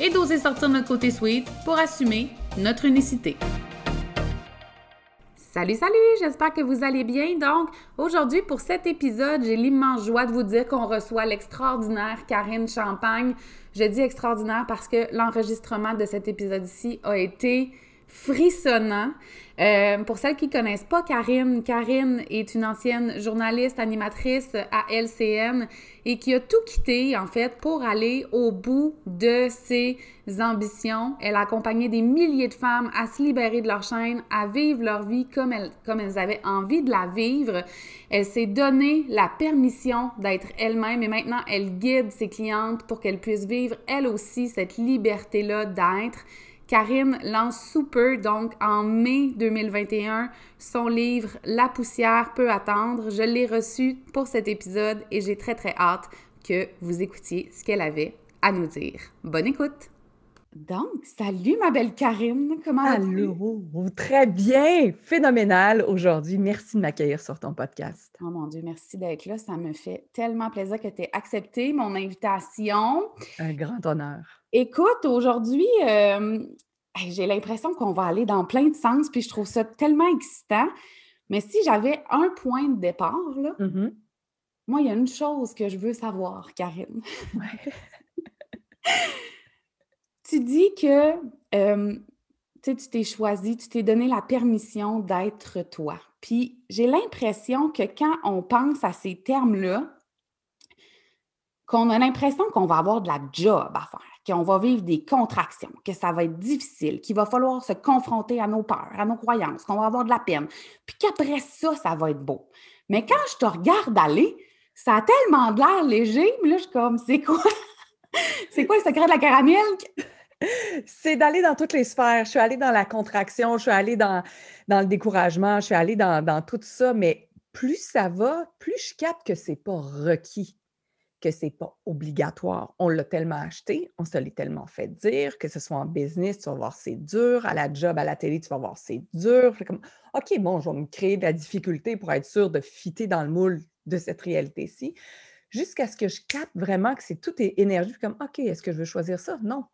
et d'oser sortir notre côté sweet pour assumer notre unicité. Salut, salut, j'espère que vous allez bien. Donc, aujourd'hui, pour cet épisode, j'ai l'immense joie de vous dire qu'on reçoit l'extraordinaire Karine Champagne. Je dis extraordinaire parce que l'enregistrement de cet épisode-ci a été frissonnant. Euh, pour celles qui connaissent pas Karine, Karine est une ancienne journaliste, animatrice à LCN et qui a tout quitté en fait pour aller au bout de ses ambitions. Elle a accompagné des milliers de femmes à se libérer de leur chaîne, à vivre leur vie comme elles, comme elles avaient envie de la vivre. Elle s'est donné la permission d'être elle-même et maintenant elle guide ses clientes pour qu'elles puissent vivre elles aussi cette liberté-là d'être. Karine lance sous peu, donc en mai 2021, son livre La poussière peut attendre. Je l'ai reçu pour cet épisode et j'ai très très hâte que vous écoutiez ce qu'elle avait à nous dire. Bonne écoute! Donc, salut ma belle Karine, comment Allô, très bien, phénoménal aujourd'hui. Merci de m'accueillir sur ton podcast. Oh mon Dieu, merci d'être là. Ça me fait tellement plaisir que tu aies accepté mon invitation. Un grand honneur. Écoute, aujourd'hui, euh, j'ai l'impression qu'on va aller dans plein de sens, puis je trouve ça tellement excitant. Mais si j'avais un point de départ, là, mm-hmm. moi, il y a une chose que je veux savoir, Karine. tu dis que euh, tu t'es choisi, tu t'es donné la permission d'être toi. Puis j'ai l'impression que quand on pense à ces termes-là, qu'on a l'impression qu'on va avoir de la job à faire qu'on va vivre des contractions, que ça va être difficile, qu'il va falloir se confronter à nos peurs, à nos croyances, qu'on va avoir de la peine, puis qu'après ça, ça va être beau. Mais quand je te regarde aller, ça a tellement de l'air léger, mais là, je suis comme, c'est quoi? c'est quoi le secret de la caramel? C'est d'aller dans toutes les sphères. Je suis allée dans la contraction, je suis allée dans, le découragement, je suis allée dans, dans tout ça, mais plus ça va, plus je capte que c'est pas requis que c'est pas obligatoire. On l'a tellement acheté, on se l'est tellement fait dire, que ce soit en business, tu vas voir c'est dur, à la job, à la télé, tu vas voir c'est dur. Comme, OK, bon, je vais me créer de la difficulté pour être sûr de fitter dans le moule de cette réalité-ci, jusqu'à ce que je capte vraiment que c'est tout est énergie, comme, OK, est-ce que je veux choisir ça? Non.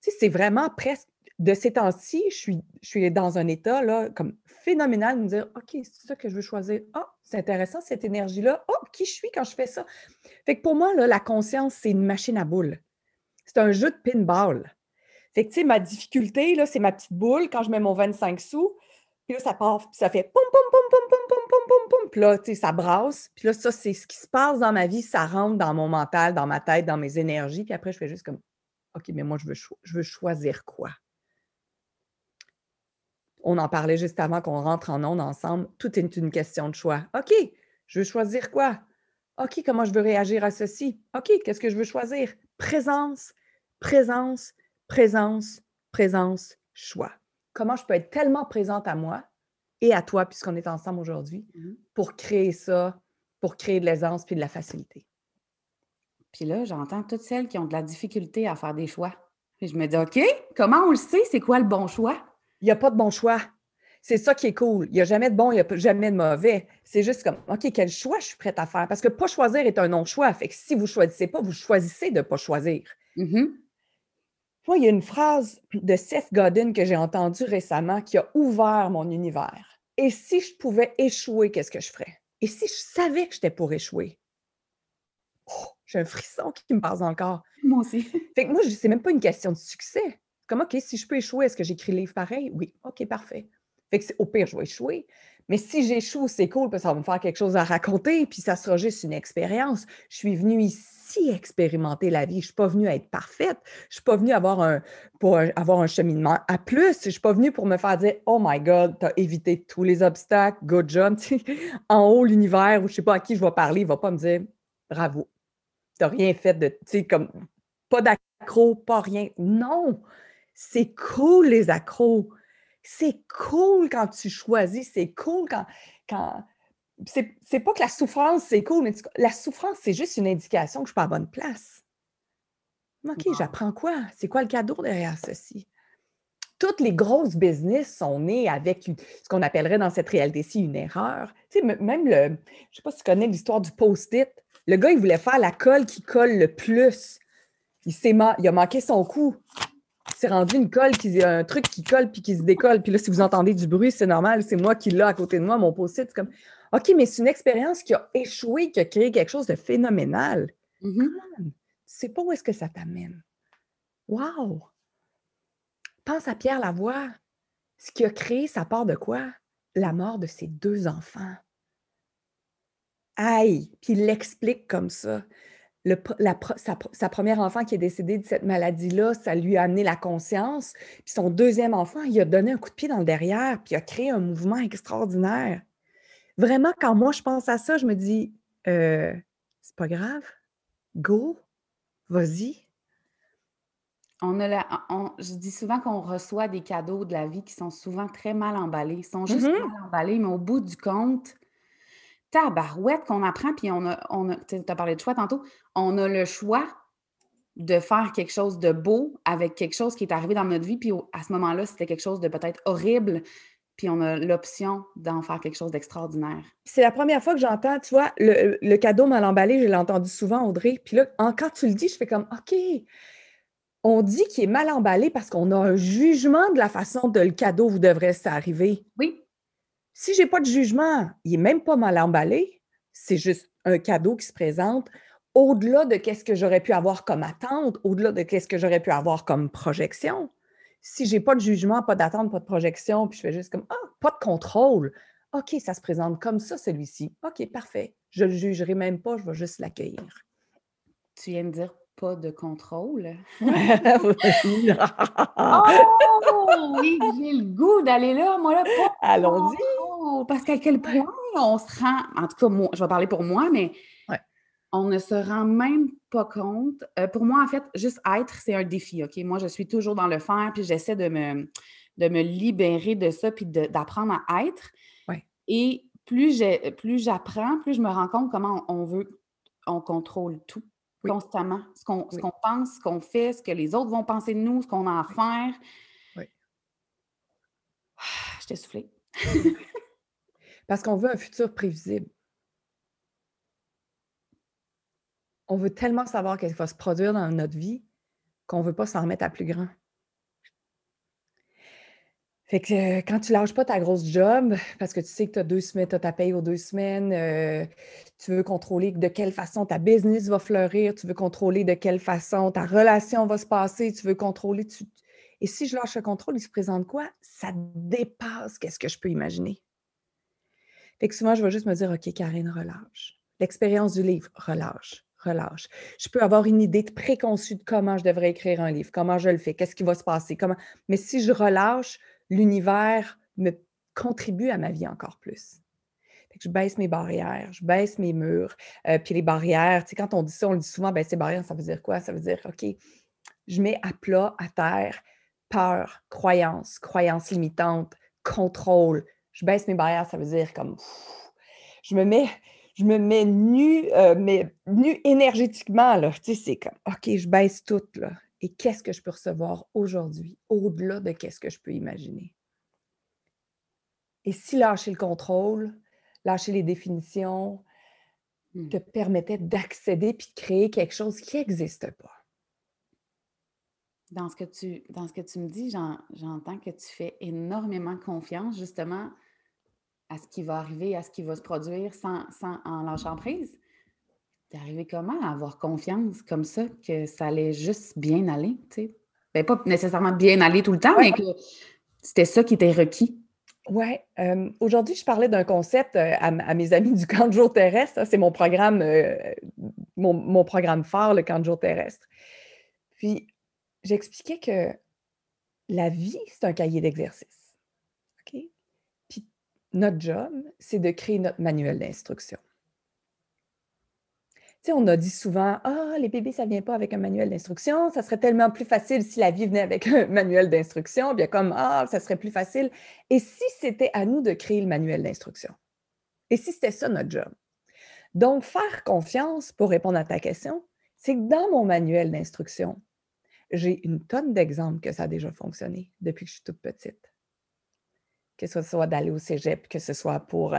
C'est vraiment presque de ces temps-ci, je suis, je suis dans un état là, comme phénoménal de me dire OK, c'est ça que je veux choisir. Ah, c'est intéressant cette énergie-là. Oh, qui je suis quand je fais ça? Fait que pour moi, là, la conscience, c'est une machine à boules. C'est un jeu de pinball. Fait que, tu sais, ma difficulté, là, c'est ma petite boule quand je mets mon 25 sous. Puis là, ça part, puis ça fait pom, pom, pom, pom, pom, pom, pom, pom. Puis là, tu sais, ça brasse. Puis là, ça, c'est ce qui se passe dans ma vie. Ça rentre dans mon mental, dans ma tête, dans mes énergies. Puis après, je fais juste comme OK, mais moi, je veux, je veux choisir quoi? On en parlait juste avant qu'on rentre en ondes ensemble. Tout est une question de choix. OK, je veux choisir quoi? OK, comment je veux réagir à ceci? OK, qu'est-ce que je veux choisir? Présence, présence, présence, présence, choix. Comment je peux être tellement présente à moi et à toi, puisqu'on est ensemble aujourd'hui, mmh pour créer ça, pour créer de l'aisance puis de la facilité? Puis là, j'entends toutes celles qui ont de la difficulté à faire des choix. Puis je me dis, OK, comment on le sait, c'est quoi le bon choix? il n'y a pas de bon choix. C'est ça qui est cool. Il n'y a jamais de bon, il n'y a jamais de mauvais. C'est juste comme, OK, quel choix je suis prête à faire? Parce que pas choisir est un non-choix. Fait que si vous ne choisissez pas, vous choisissez de ne pas choisir. Mm-hmm. Moi, il y a une phrase de Seth Godin que j'ai entendue récemment qui a ouvert mon univers. Et si je pouvais échouer, qu'est-ce que je ferais? Et si je savais que j'étais pour échouer? Oh, j'ai un frisson qui me passe encore. Moi aussi. Fait que moi, c'est même pas une question de succès. Comme, OK, si je peux échouer, est-ce que j'écris le livre pareil? Oui. OK, parfait. Fait que au pire, je vais échouer. Mais si j'échoue, c'est cool parce que ça va me faire quelque chose à raconter, puis ça sera juste une expérience. Je suis venue ici expérimenter la vie. Je ne suis pas venue être parfaite. Je ne suis pas venue avoir un, pour avoir un cheminement à plus. Je ne suis pas venue pour me faire dire Oh my God, tu as évité tous les obstacles, good job. en haut, l'univers, ou je ne sais pas à qui je vais parler, il ne va pas me dire Bravo. Tu n'as rien fait de. Tu sais, comme pas d'accro, pas rien. Non, c'est cool les accros. C'est cool quand tu choisis, c'est cool quand, quand c'est pas que la souffrance, c'est cool, mais la souffrance, c'est juste une indication que je suis pas à bonne place. OK, j'apprends quoi? C'est quoi le cadeau derrière ceci? Toutes les grosses business sont nées avec ce qu'on appellerait dans cette réalité-ci une erreur. Tu sais, même le, je ne sais pas si tu connais l'histoire du post-it. Le gars, il voulait faire la colle qui colle le plus. Il, il a manqué son coup. C'est rendu une colle, qui, un truc qui colle puis qui se décolle. Puis là, si vous entendez du bruit, c'est normal. C'est moi qui l'ai à côté de moi, mon post-it. C'est comme, OK, mais c'est une expérience qui a échoué, qui a créé quelque chose de phénoménal. Mm-hmm. Tu ne sais pas où est-ce que ça t'amène. Wow! Pense à Pierre Lavoie. Ce qui a créé, ça part de quoi? La mort de ses deux enfants. Aïe! Puis il l'explique comme ça. sa, première enfant qui est décédée de cette maladie-là, ça lui a amené la conscience. Puis son deuxième enfant, il a donné un coup de pied dans le derrière, puis il a créé un mouvement extraordinaire vraiment, quand moi je pense à ça, je me dis, euh, c'est pas grave, go, vas-y. On a je dis souvent qu'on reçoit des cadeaux de la vie qui sont souvent très mal emballés. Ils sont juste mm-hmm. mal emballés, mais au bout du compte, tabarouette qu'on apprend, puis on a, on tu as parlé de choix tantôt, on a le choix de faire quelque chose de beau avec quelque chose qui est arrivé dans notre vie, puis à ce moment-là, c'était quelque chose de peut-être horrible, puis on a l'option d'en faire quelque chose d'extraordinaire. C'est la première fois que j'entends, tu vois, le, cadeau mal emballé, je l'ai entendu souvent, Audrey. Puis là, quand tu le dis, je fais comme, OK, on dit qu'il est mal emballé parce qu'on a un jugement de la façon dont le cadeau vous devrait s'arriver. Oui. Si je n'ai pas de jugement, il n'est même pas mal emballé. C'est juste un cadeau qui se présente au-delà de ce que j'aurais pu avoir comme attente, au-delà de ce que j'aurais pu avoir comme projection si j'ai pas de jugement, pas d'attente, pas de projection, puis je fais juste comme Ah, pas de contrôle. OK, ça se présente comme ça, celui-ci. OK, parfait. Je le jugerai même pas, je vais juste l'accueillir. Tu viens de dire pas de contrôle. oh oui, j'ai le goût d'aller là, moi là. Allons-y. Parce qu'à quel point on se rend, en tout cas, moi, je vais parler pour moi, mais on ne se rend même pas compte. Euh, pour moi, en fait, juste être, c'est un défi. OK? Moi, je suis toujours dans le faire, puis j'essaie de me, de me libérer de ça, puis d'apprendre à être. Et plus j'apprends, plus je me rends compte comment on, veut, on contrôle tout constamment. Ce qu'on pense, ce qu'on fait, ce que les autres vont penser de nous, ce qu'on a à faire. Oui. Je t'ai soufflé. Parce qu'on veut un futur prévisible. on veut tellement savoir qu'elle va se produire dans notre vie qu'on ne veut pas s'en remettre à plus grand. Fait que euh, quand tu lâches pas ta grosse job, parce que tu sais que tu as deux semaines, tu as ta paye aux deux semaines, euh, tu veux contrôler de quelle façon ta business va fleurir, tu veux contrôler de quelle façon ta relation va se passer, tu veux contrôler. Et si je lâche le contrôle, il se présente quoi? Ça dépasse qu'est-ce que je peux imaginer. Fait que souvent, je vais juste me dire, OK, Karine, relâche. L'expérience du livre, relâche relâche. Je peux avoir une idée préconçue de comment je devrais écrire un livre, comment je le fais, qu'est-ce qui va se passer, comment. Mais si je relâche, l'univers me contribue à ma vie encore plus. je baisse mes barrières, je baisse mes murs. Euh, puis les barrières, tu sais, quand on dit ça, on le dit souvent, ben, ces barrières, ça veut dire quoi? Ça veut dire, OK, je mets à plat, à terre, peur, croyance, croyance limitante, contrôle. Je baisse mes barrières, ça veut dire comme, je me mets, je me mets nu, euh, mais nu énergétiquement, là. Tu sais, c'est comme, OK, je baisse tout, là. Et qu'est-ce que je peux recevoir aujourd'hui, au-delà de qu'est-ce que je peux imaginer? Et si lâcher le contrôle, lâcher les définitions, te mmh. permettait d'accéder puis de créer quelque chose qui n'existe pas. Dans ce que tu, dans ce que tu me dis, j'entends que tu fais énormément confiance justement à ce qui va arriver, à ce qui va se produire sans, en lâchant prise? T'es arrivé comment à avoir confiance comme ça, que ça allait juste bien aller, tu sais? Ben, pas nécessairement bien aller tout le temps, mais que c'était ça qui était requis. Oui. Euh, aujourd'hui, je parlais d'un concept euh, à, mes amis du camp de jour terrestre. C'est mon programme, euh, mon, mon, programme phare, le camp de jour terrestre. Puis, j'expliquais que la vie, c'est un cahier d'exercice notre job, c'est de créer notre manuel d'instruction. Tu on a dit souvent Ah, les bébés, ça ne vient pas avec un manuel d'instruction. Ça serait tellement plus facile si la vie venait avec un manuel d'instruction. Bien comme Ah, ça serait plus facile. Et si c'était à nous de créer le manuel d'instruction? Et si c'était ça notre job? Donc, faire confiance pour répondre à ta question, c'est que dans mon manuel d'instruction, j'ai une tonne d'exemples que ça a déjà fonctionné depuis que je suis toute petite que ce soit d'aller au cégep, que ce soit pour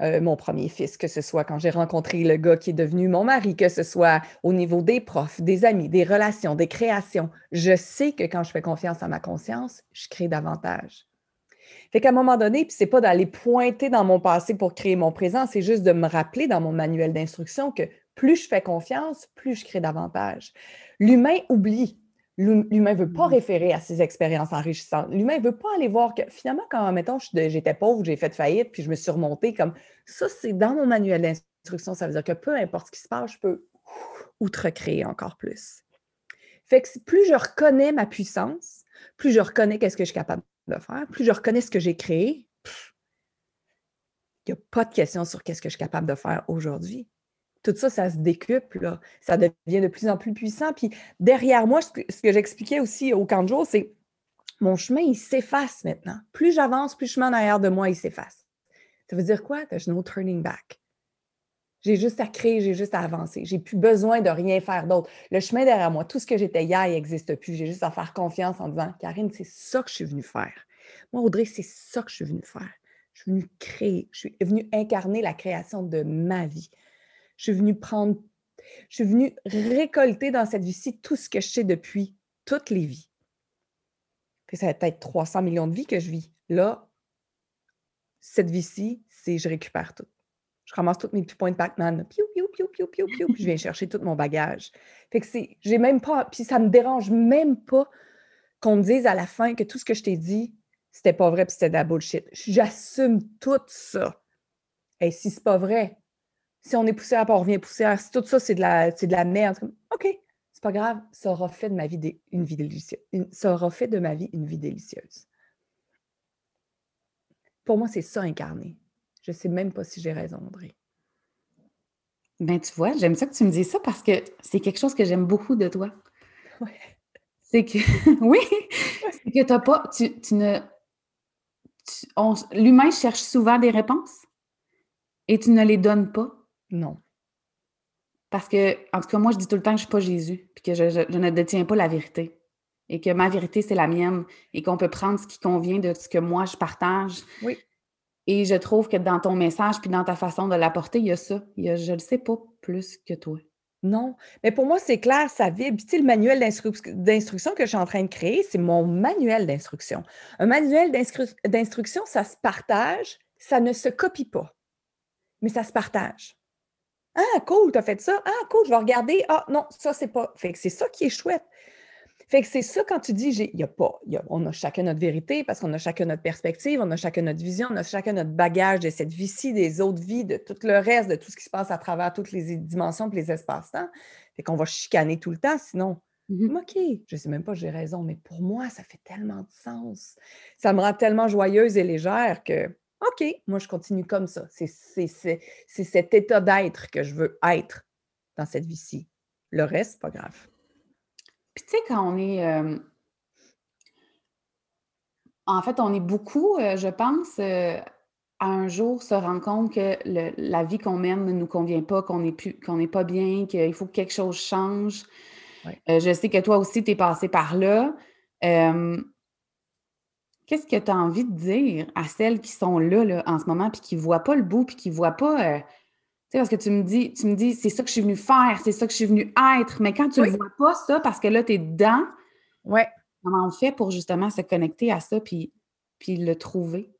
euh, mon premier fils, que ce soit quand j'ai rencontré le gars qui est devenu mon mari, que ce soit au niveau des profs, des amis, des relations, des créations. Je sais que quand je fais confiance à ma conscience, je crée davantage. Fait qu'à un moment donné, puis c'est pas d'aller pointer dans mon passé pour créer mon présent, c'est juste de me rappeler dans mon manuel d'instruction que plus je fais confiance, plus je crée davantage. L'humain oublie L'humain ne veut pas mmh. référer à ses expériences enrichissantes. L'humain ne veut pas aller voir que finalement, quand, mettons, j'étais pauvre, j'ai fait faillite, puis je me suis remontée, comme ça, c'est dans mon manuel d'instruction. Ça veut dire que peu importe ce qui se passe, je peux outre-créer encore plus. Fait que plus je reconnais ma puissance, plus je reconnais qu'est-ce que je suis capable de faire, plus je reconnais ce que j'ai créé, il n'y a pas de question sur qu'est-ce que je suis capable de faire aujourd'hui tout ça, ça se décuple, ça devient de plus en plus puissant. Puis derrière moi, ce que, j'expliquais aussi au camp de jour, c'est mon chemin, il s'efface maintenant. Plus j'avance, plus le chemin derrière de moi, il s'efface. Ça veut dire quoi? There's no turning back. J'ai juste à créer, j'ai juste à avancer. J'ai plus besoin de rien faire d'autre. Le chemin derrière moi, tout ce que j'étais hier, il n'existe plus. J'ai juste à faire confiance en disant, Karine, c'est ça que je suis venue faire. Moi, Audrey, c'est ça que je suis venue faire. Je suis venue créer. Je suis venue incarner la création de ma vie. Je suis venue prendre, je suis venue récolter dans cette vie-ci tout ce que je sais depuis toutes les vies. ça va être 300 millions de vies que je vis. Là, cette vie-ci, c'est je récupère tout. Je ramasse tous mes petits points de Pac-Man. Piou, piou, piou, piou, piou, piou, puis je viens chercher tout mon bagage. Fait que c'est, j'ai même pas, puis ça me dérange même pas qu'on me dise à la fin que tout ce que je t'ai dit, c'était pas vrai puis c'était de la bullshit. J'assume tout ça. Et si c'est pas vrai, si on est poussière, on revient poussière, si tout ça, c'est de la, de la merde, OK, c'est pas grave, ça aura fait de ma vie une vie délicieuse. ça aura fait de ma vie une vie délicieuse. Pour moi, c'est ça incarné. Je ne sais même pas si j'ai raison, André. Ben, tu vois, j'aime ça que tu me dises ça parce que c'est quelque chose que j'aime beaucoup de toi. Ouais. C'est que, oui, c'est que tu pas, tu, tu ne, l'humain cherche souvent des réponses et tu ne les donnes pas. Non. Parce que, en tout cas, moi, je dis tout le temps que je ne suis pas Jésus, puis que je, ne détiens pas la vérité. Et que ma vérité, c'est la mienne. Et qu'on peut prendre ce qui convient de ce que moi, je partage. Oui. Et je trouve que dans ton message, puis dans ta façon de l'apporter, il y a ça. Il y a, je ne le sais pas plus que toi. Non, mais pour moi, c'est clair, ça vibre. Tu sais, le manuel d'instruction que je suis en train de créer, c'est mon manuel d'instruction. Un manuel d'instruction, ça se partage, ça ne se copie pas, mais ça se partage. Ah, cool, tu as fait ça. Ah, cool, je vais regarder. Ah, non, ça, c'est pas. Fait que c'est ça qui est chouette. Fait que c'est ça quand tu dis, il y a pas, on a chacun notre vérité parce qu'on a chacun notre perspective, on a chacun notre vision, on a chacun notre bagage de cette vie-ci, des autres vies, de tout le reste, de tout ce qui se passe à travers toutes les dimensions et les espaces-temps. Fait qu'on va chicaner tout le temps, sinon, mmh OK, je sais même pas, j'ai raison, mais pour moi, ça fait tellement de sens. Ça me rend tellement joyeuse et légère que OK, moi, je continue comme ça. C'est cet état d'être que je veux être dans cette vie-ci. Le reste, pas grave. Puis, tu sais, quand on est. Euh, en fait, on est beaucoup, euh, je pense, euh, à un jour se rendre compte que la vie qu'on mène ne nous convient pas, qu'on n'est pas bien, qu'il faut que quelque chose change. je sais que toi aussi, tu es passé par là. Qu'est-ce que tu as envie de dire à celles qui sont là, là en ce moment, puis qui ne voient pas le bout, puis qui ne voient pas. Euh, tu sais, parce que tu me dis, tu me dis, c'est ça que je suis venue faire, c'est ça que je suis venue être. Mais quand tu ne vois pas ça, parce que là, tu es dedans, ouais. comment on fait pour justement se connecter à ça puis, puis le trouver?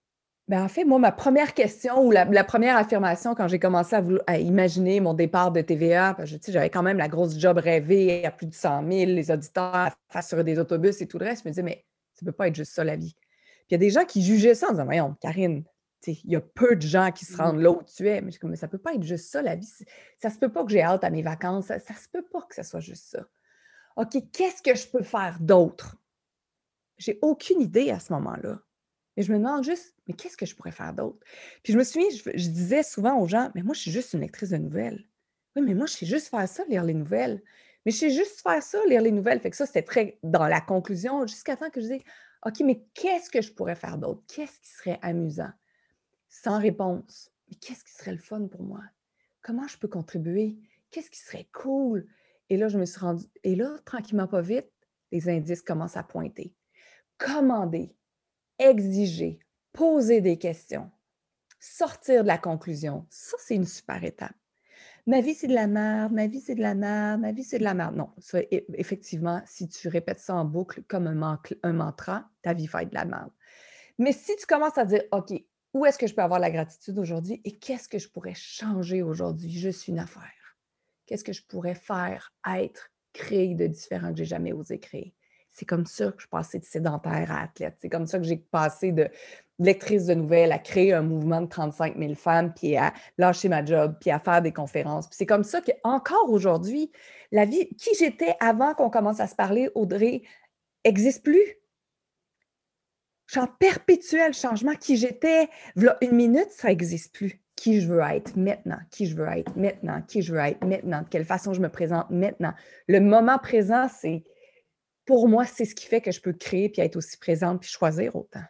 Ben en fait, moi, ma première question ou la, première affirmation quand j'ai commencé à, imaginer mon départ de TVA, parce que j'avais quand même la grosse job rêvée à plus de 100 000, les auditeurs face sur des autobus et tout le reste, je me disais, mais ça ne peut pas être juste ça la vie il y a des gens qui jugeaient ça en disant Voyons, Karine, il y a peu de gens qui se rendent mmh. là où tu es. Mais, comme, ça ne peut pas être juste ça, la vie. Ça ne se peut pas que j'ai hâte à mes vacances. Ça ne se peut pas que ça soit juste ça. OK, qu'est-ce que je peux faire d'autre? J'ai aucune idée à ce moment-là. Et je me demande juste, mais qu'est-ce que je pourrais faire d'autre? Puis je me souviens, je, je, disais souvent aux gens, mais moi, je suis juste une lectrice de nouvelles. Oui, mais moi, je sais juste faire ça, lire les nouvelles. Mais je sais juste faire ça, lire les nouvelles. Fait que ça, c'était très dans la conclusion, jusqu'à temps que je dis OK, mais qu'est-ce que je pourrais faire d'autre? Qu'est-ce qui serait amusant? Sans réponse. Mais qu'est-ce qui serait le fun pour moi? Comment je peux contribuer? Qu'est-ce qui serait cool? Et là, je me suis rendue. Et là, tranquillement, pas vite, les indices commencent à pointer. Commander, exiger, poser des questions, sortir de la conclusion. Ça, c'est une super étape. Ma vie, c'est de la merde, ma vie, c'est de la merde, ma vie, c'est de la merde. Non, ça, effectivement, si tu répètes ça en boucle comme un, mantra, ta vie va être de la merde. Mais si tu commences à dire, OK, où est-ce que je peux avoir la gratitude aujourd'hui et qu'est-ce que je pourrais changer aujourd'hui? Je suis une affaire. Qu'est-ce que je pourrais faire, être, créer de différent que j'ai jamais osé créer? C'est comme ça que je passais de sédentaire à athlète. C'est comme ça que j'ai passé de lectrice de nouvelles, à créer un mouvement de 35 000 femmes, puis à lâcher ma job, puis à faire des conférences. Puis c'est comme ça qu'encore aujourd'hui, la vie, qui j'étais avant qu'on commence à se parler, Audrey, n'existe plus. Je suis en perpétuel changement. Qui j'étais, une minute, ça n'existe plus. Qui je veux être maintenant, qui je veux être maintenant, qui je veux être maintenant, de quelle façon je me présente maintenant? Le moment présent, c'est, pour moi, c'est ce qui fait que je peux créer puis être aussi présente puis choisir autant.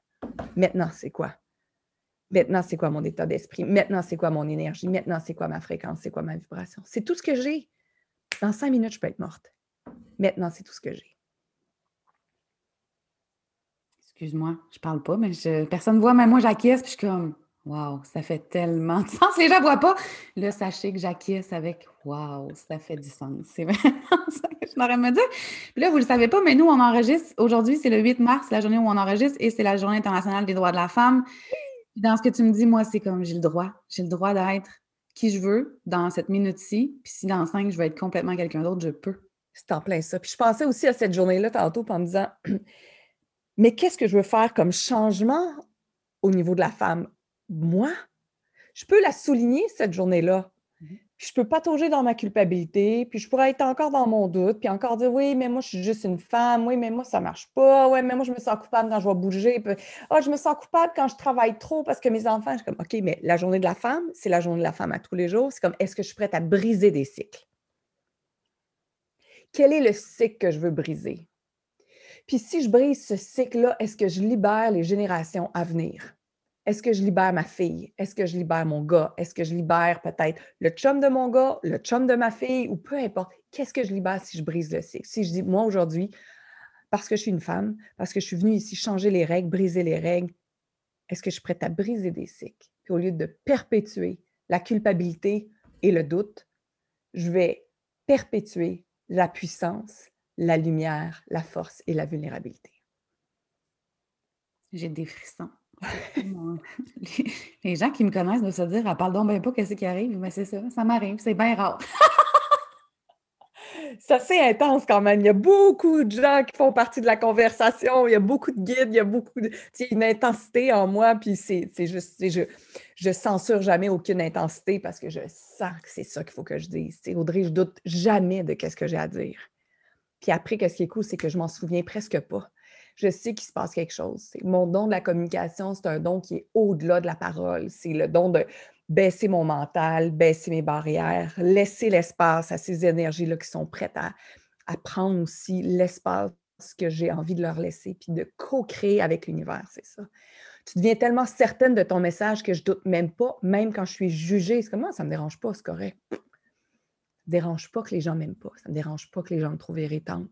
Maintenant, c'est quoi? Maintenant, c'est quoi mon état d'esprit? Maintenant, c'est quoi mon énergie? Maintenant, c'est quoi ma fréquence? C'est quoi ma vibration? C'est tout ce que j'ai. Dans cinq minutes, je peux être morte. Maintenant, c'est tout ce que j'ai. Excuse-moi, je parle pas, mais personne ne voit, mais moi, j'acquiesce, puis je suis comme, Wow, ça fait tellement de sens. Les gens ne voient pas. Là, sachez que j'acquiesce avec Wow, ça fait du sens. C'est vraiment ça que je m'aurais me dire. Puis là, vous ne le savez pas, mais nous, on enregistre. Aujourd'hui, c'est le 8 mars, la journée où on enregistre, et c'est la Journée internationale des droits de la femme. Dans ce que tu me dis, moi, c'est comme j'ai le droit. J'ai le droit d'être qui je veux dans cette minute-ci. Puis si dans cinq, je veux être complètement quelqu'un d'autre, je peux. C'est en plein ça. Puis je pensais aussi à cette journée-là tantôt en me disant Mais qu'est-ce que je veux faire comme changement au niveau de la femme? Moi, je peux la souligner cette journée-là. Mmh puis je peux patauger dans ma culpabilité, puis je pourrais être encore dans mon doute, puis encore dire oui, mais moi, je suis juste une femme, oui, mais moi, ça ne marche pas, oui, mais moi, je me sens coupable quand je vais bouger, oh, je me sens coupable quand je travaille trop parce que mes enfants, je suis comme, OK, mais la journée de la femme, c'est la journée de la femme à tous les jours. C'est comme, est-ce que je suis prête à briser des cycles? Quel est le cycle que je veux briser? Puis si je brise ce cycle-là, est-ce que je libère les générations à venir? Est-ce que je libère ma fille? Est-ce que je libère mon gars? Est-ce que je libère peut-être le chum de mon gars, le chum de ma fille ou peu importe? Qu'est-ce que je libère si je brise le cycle? Si je dis, moi aujourd'hui, parce que je suis une femme, parce que je suis venue ici changer les règles, briser les règles, est-ce que je suis prête à briser des cycles? Puis au lieu de perpétuer la culpabilité et le doute, je vais perpétuer la puissance, la lumière, la force et la vulnérabilité. J'ai des frissons. Les, gens qui me connaissent doivent se dire, elle parle donc bien pas, qu'est-ce qui arrive? Mais c'est ça, ça m'arrive, c'est bien rare. ça, c'est intense quand même. Il y a beaucoup de gens qui font partie de la conversation. Il y a beaucoup de guides, il y a beaucoup de. une intensité en moi, puis c'est juste. Je, je censure jamais aucune intensité parce que je sens que c'est ça qu'il faut que je dise. Audrey, je doute jamais de ce que j'ai à dire. Puis après, ce qui est cool, c'est que je m'en souviens presque pas je sais qu'il se passe quelque chose. Mon don de la communication, c'est un don qui est au-delà de la parole. C'est le don de baisser mon mental, baisser mes barrières, laisser l'espace à ces énergies-là qui sont prêtes à, prendre aussi l'espace que j'ai envie de leur laisser, puis de co-créer avec l'univers, c'est ça. Tu deviens tellement certaine de ton message que je doute même pas, même quand je suis jugée. C'est comme, moi, ça ne me dérange pas, c'est correct. Ça me dérange pas que les gens m'aiment pas. Ça ne me dérange pas que les gens me trouvent irritante.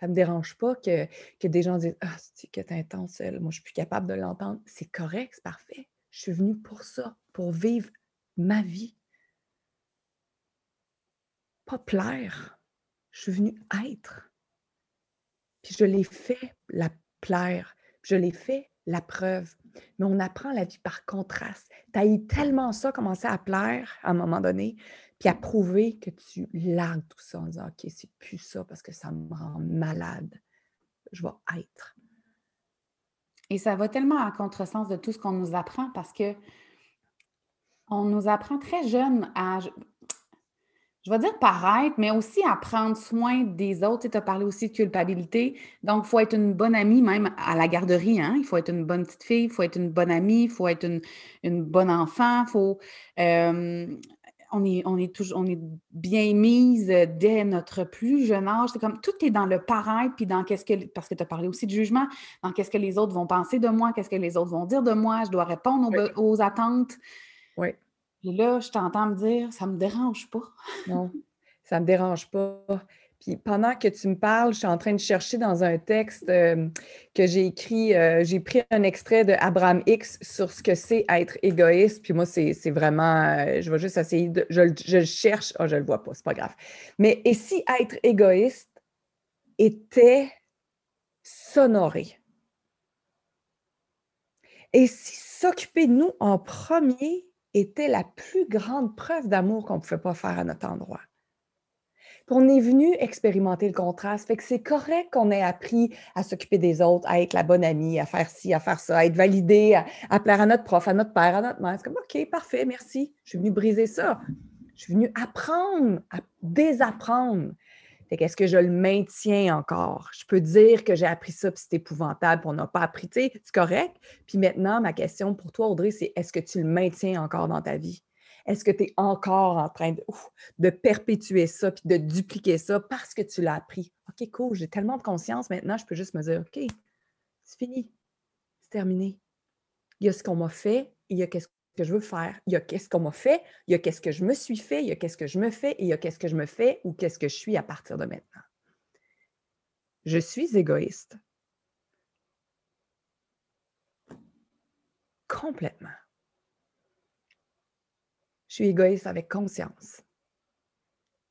Ça ne me dérange pas que, des gens disent Ah, c'est que t'es intense, moi je suis plus capable de l'entendre. C'est correct, c'est parfait. Je suis venue pour ça, pour vivre ma vie. Pas plaire. Je suis venue être. Puis je l'ai fait la plaire. Je l'ai fait la preuve. Mais on apprend la vie par contraste. Tu tellement ça, commencer à plaire à un moment donné, puis à prouver que tu largues tout ça en disant OK, c'est plus ça parce que ça me rend malade. Je vais être. Et ça va tellement à contresens de tout ce qu'on nous apprend parce que on nous apprend très jeune à, je vais dire paraître, mais aussi à prendre soin des autres. Tu as parlé aussi de culpabilité. Donc, il faut être une bonne amie, même à la garderie. Hein? Il faut être une bonne petite fille, il faut être une bonne amie, il faut être une, bonne enfant. Faut, euh, on est, on est toujours, on est bien mise dès notre plus jeune âge. C'est comme tout est dans le paraître, puis dans qu'est-ce que, parce que tu as parlé aussi de jugement, dans qu'est-ce que les autres vont penser de moi, qu'est-ce que les autres vont dire de moi, je dois répondre aux, attentes. Oui. Et là, je t'entends me dire, ça me dérange pas. Non, ça me dérange pas. Puis pendant que tu me parles, je suis en train de chercher dans un texte euh, que j'ai écrit, euh, j'ai pris un extrait de Abraham X sur ce que c'est être égoïste. Puis moi, c'est vraiment, euh, je vais juste essayer de, je, le cherche, oh, je le vois pas, c'est pas grave. Mais et si être égoïste était s'honorer? Et si s'occuper de nous en premier était la plus grande preuve d'amour qu'on ne pouvait pas faire à notre endroit? on est venu expérimenter le contraste. Fait que c'est correct qu'on ait appris à s'occuper des autres, à être la bonne amie, à faire ci, à faire ça, à être validé, à, plaire à notre prof, à notre père, à notre mère. C'est comme, OK, parfait, merci. Je suis venu briser ça. Je suis venu apprendre, à désapprendre. Qu'est-ce que je le maintiens encore? Je peux dire que j'ai appris ça, puis c'est épouvantable, puis on n'a pas appris. Tu sais, c'est correct. Puis maintenant, ma question pour toi, Audrey, c'est est-ce que tu le maintiens encore dans ta vie? Est-ce que tu es encore en train de, perpétuer ça puis de dupliquer ça parce que tu l'as appris? OK, cool, j'ai tellement de conscience maintenant, je peux juste me dire, OK, c'est fini, c'est terminé. Il y a ce qu'on m'a fait, il y a qu'est-ce que je veux faire. Il y a qu'est-ce qu'on m'a fait, il y a qu'est-ce que je me suis fait, il y a qu'est-ce que je me fais et il y a qu'est-ce que je me fais ou qu'est-ce que je suis à partir de maintenant. Je suis égoïste. Complètement. Je suis égoïste avec conscience.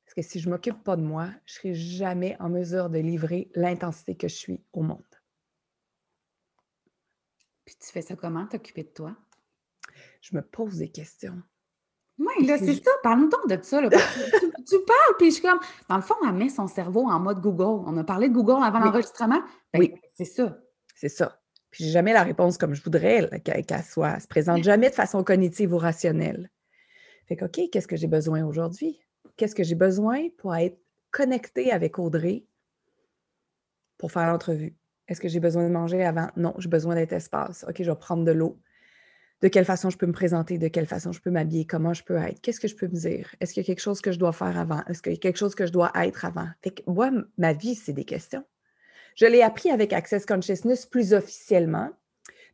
Parce que si je ne m'occupe pas de moi, je ne serai jamais en mesure de livrer l'intensité que je suis au monde. Puis tu fais ça comment, t'occuper de toi? Je me pose des questions. Oui, là, c'est ça. Parle-nous donc de ça. tu, parles, puis je suis comme. Dans le fond, elle met son cerveau en mode Google. On a parlé de Google avant l'enregistrement. Ben, oui. C'est ça. C'est ça. Puis j'ai jamais la réponse comme je voudrais qu'elle soit. Elle se présente jamais de façon cognitive ou rationnelle. Fait que, OK, qu'est-ce que j'ai besoin aujourd'hui? Qu'est-ce que j'ai besoin pour être connecté avec Audrey pour faire l'entrevue? Est-ce que j'ai besoin de manger avant? Non, j'ai besoin d'être espace. OK, je vais prendre de l'eau. De quelle façon je peux me présenter? De quelle façon je peux m'habiller? Comment je peux être? Qu'est-ce que je peux me dire? Est-ce qu'il y a quelque chose que je dois faire avant? Est-ce qu'il y a quelque chose que je dois être avant? Fait que moi, ma vie, c'est des questions. Je l'ai appris avec Access Consciousness plus officiellement,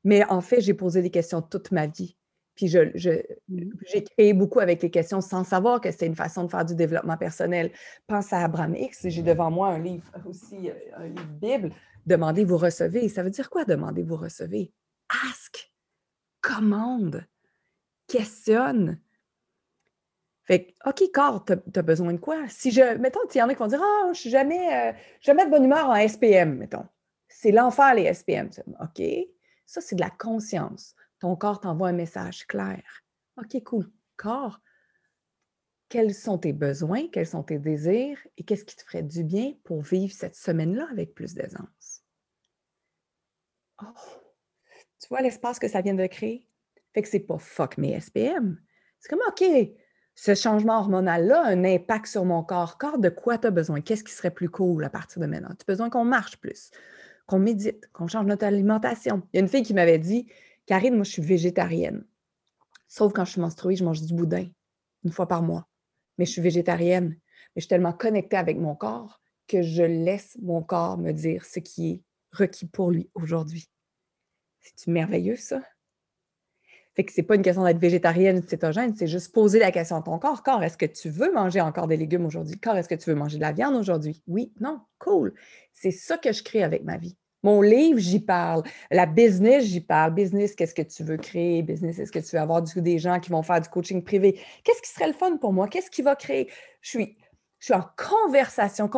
mais en fait, j'ai posé des questions toute ma vie. Puis je, mmh. j'ai créé beaucoup avec les questions sans savoir que c'était une façon de faire du développement personnel. Pense à Abraham X, j'ai devant moi un livre aussi, euh, un livre Bible. Demandez, vous recevez. Ça veut dire quoi, demandez, vous recevez? Ask, commande, questionne. Fait que, OK, corps, tu as, besoin de quoi? Si je, mettons, il y en a qui vont dire, ah, je suis jamais, euh, jamais de bonne humeur en SPM, mettons. C'est l'enfer, les SPM. OK, ça, c'est de la conscience ton corps t'envoie un message clair. OK, cool. Corps, quels sont tes besoins, quels sont tes désirs et qu'est-ce qui te ferait du bien pour vivre cette semaine-là avec plus d'aisance? Oh, vois l'espace que ça vient de créer? Fait que c'est pas fuck mes SPM. C'est comme, OK, ce changement hormonal-là a un impact sur mon corps. Corps, de quoi tu as besoin? Qu'est-ce qui serait plus cool à partir de maintenant? Tu as besoin qu'on marche plus, qu'on médite, qu'on change notre alimentation. Il y a une fille qui m'avait dit, Karine, moi, je suis végétarienne. Sauf quand je suis menstruée, je mange du boudin une fois par mois. Mais je suis végétarienne. Mais je suis tellement connectée avec mon corps que je laisse mon corps me dire ce qui est requis pour lui aujourd'hui. C'est-tu merveilleux, ça? Fait que c'est pas une question d'être végétarienne ou cétogène, c'est juste poser la question à ton corps. Corps, est-ce que tu veux manger encore des légumes aujourd'hui? Corps, est-ce que tu veux manger de la viande aujourd'hui? Oui, non, cool. C'est ça que je crée avec ma vie. Mon livre, j'y parle. La business, j'y parle. Business, qu'est-ce que tu veux créer? Business, est-ce que tu veux avoir des gens qui vont faire du coaching privé? Qu'est-ce qui serait le fun pour moi? Qu'est-ce qui va créer? Je suis, je suis en conversation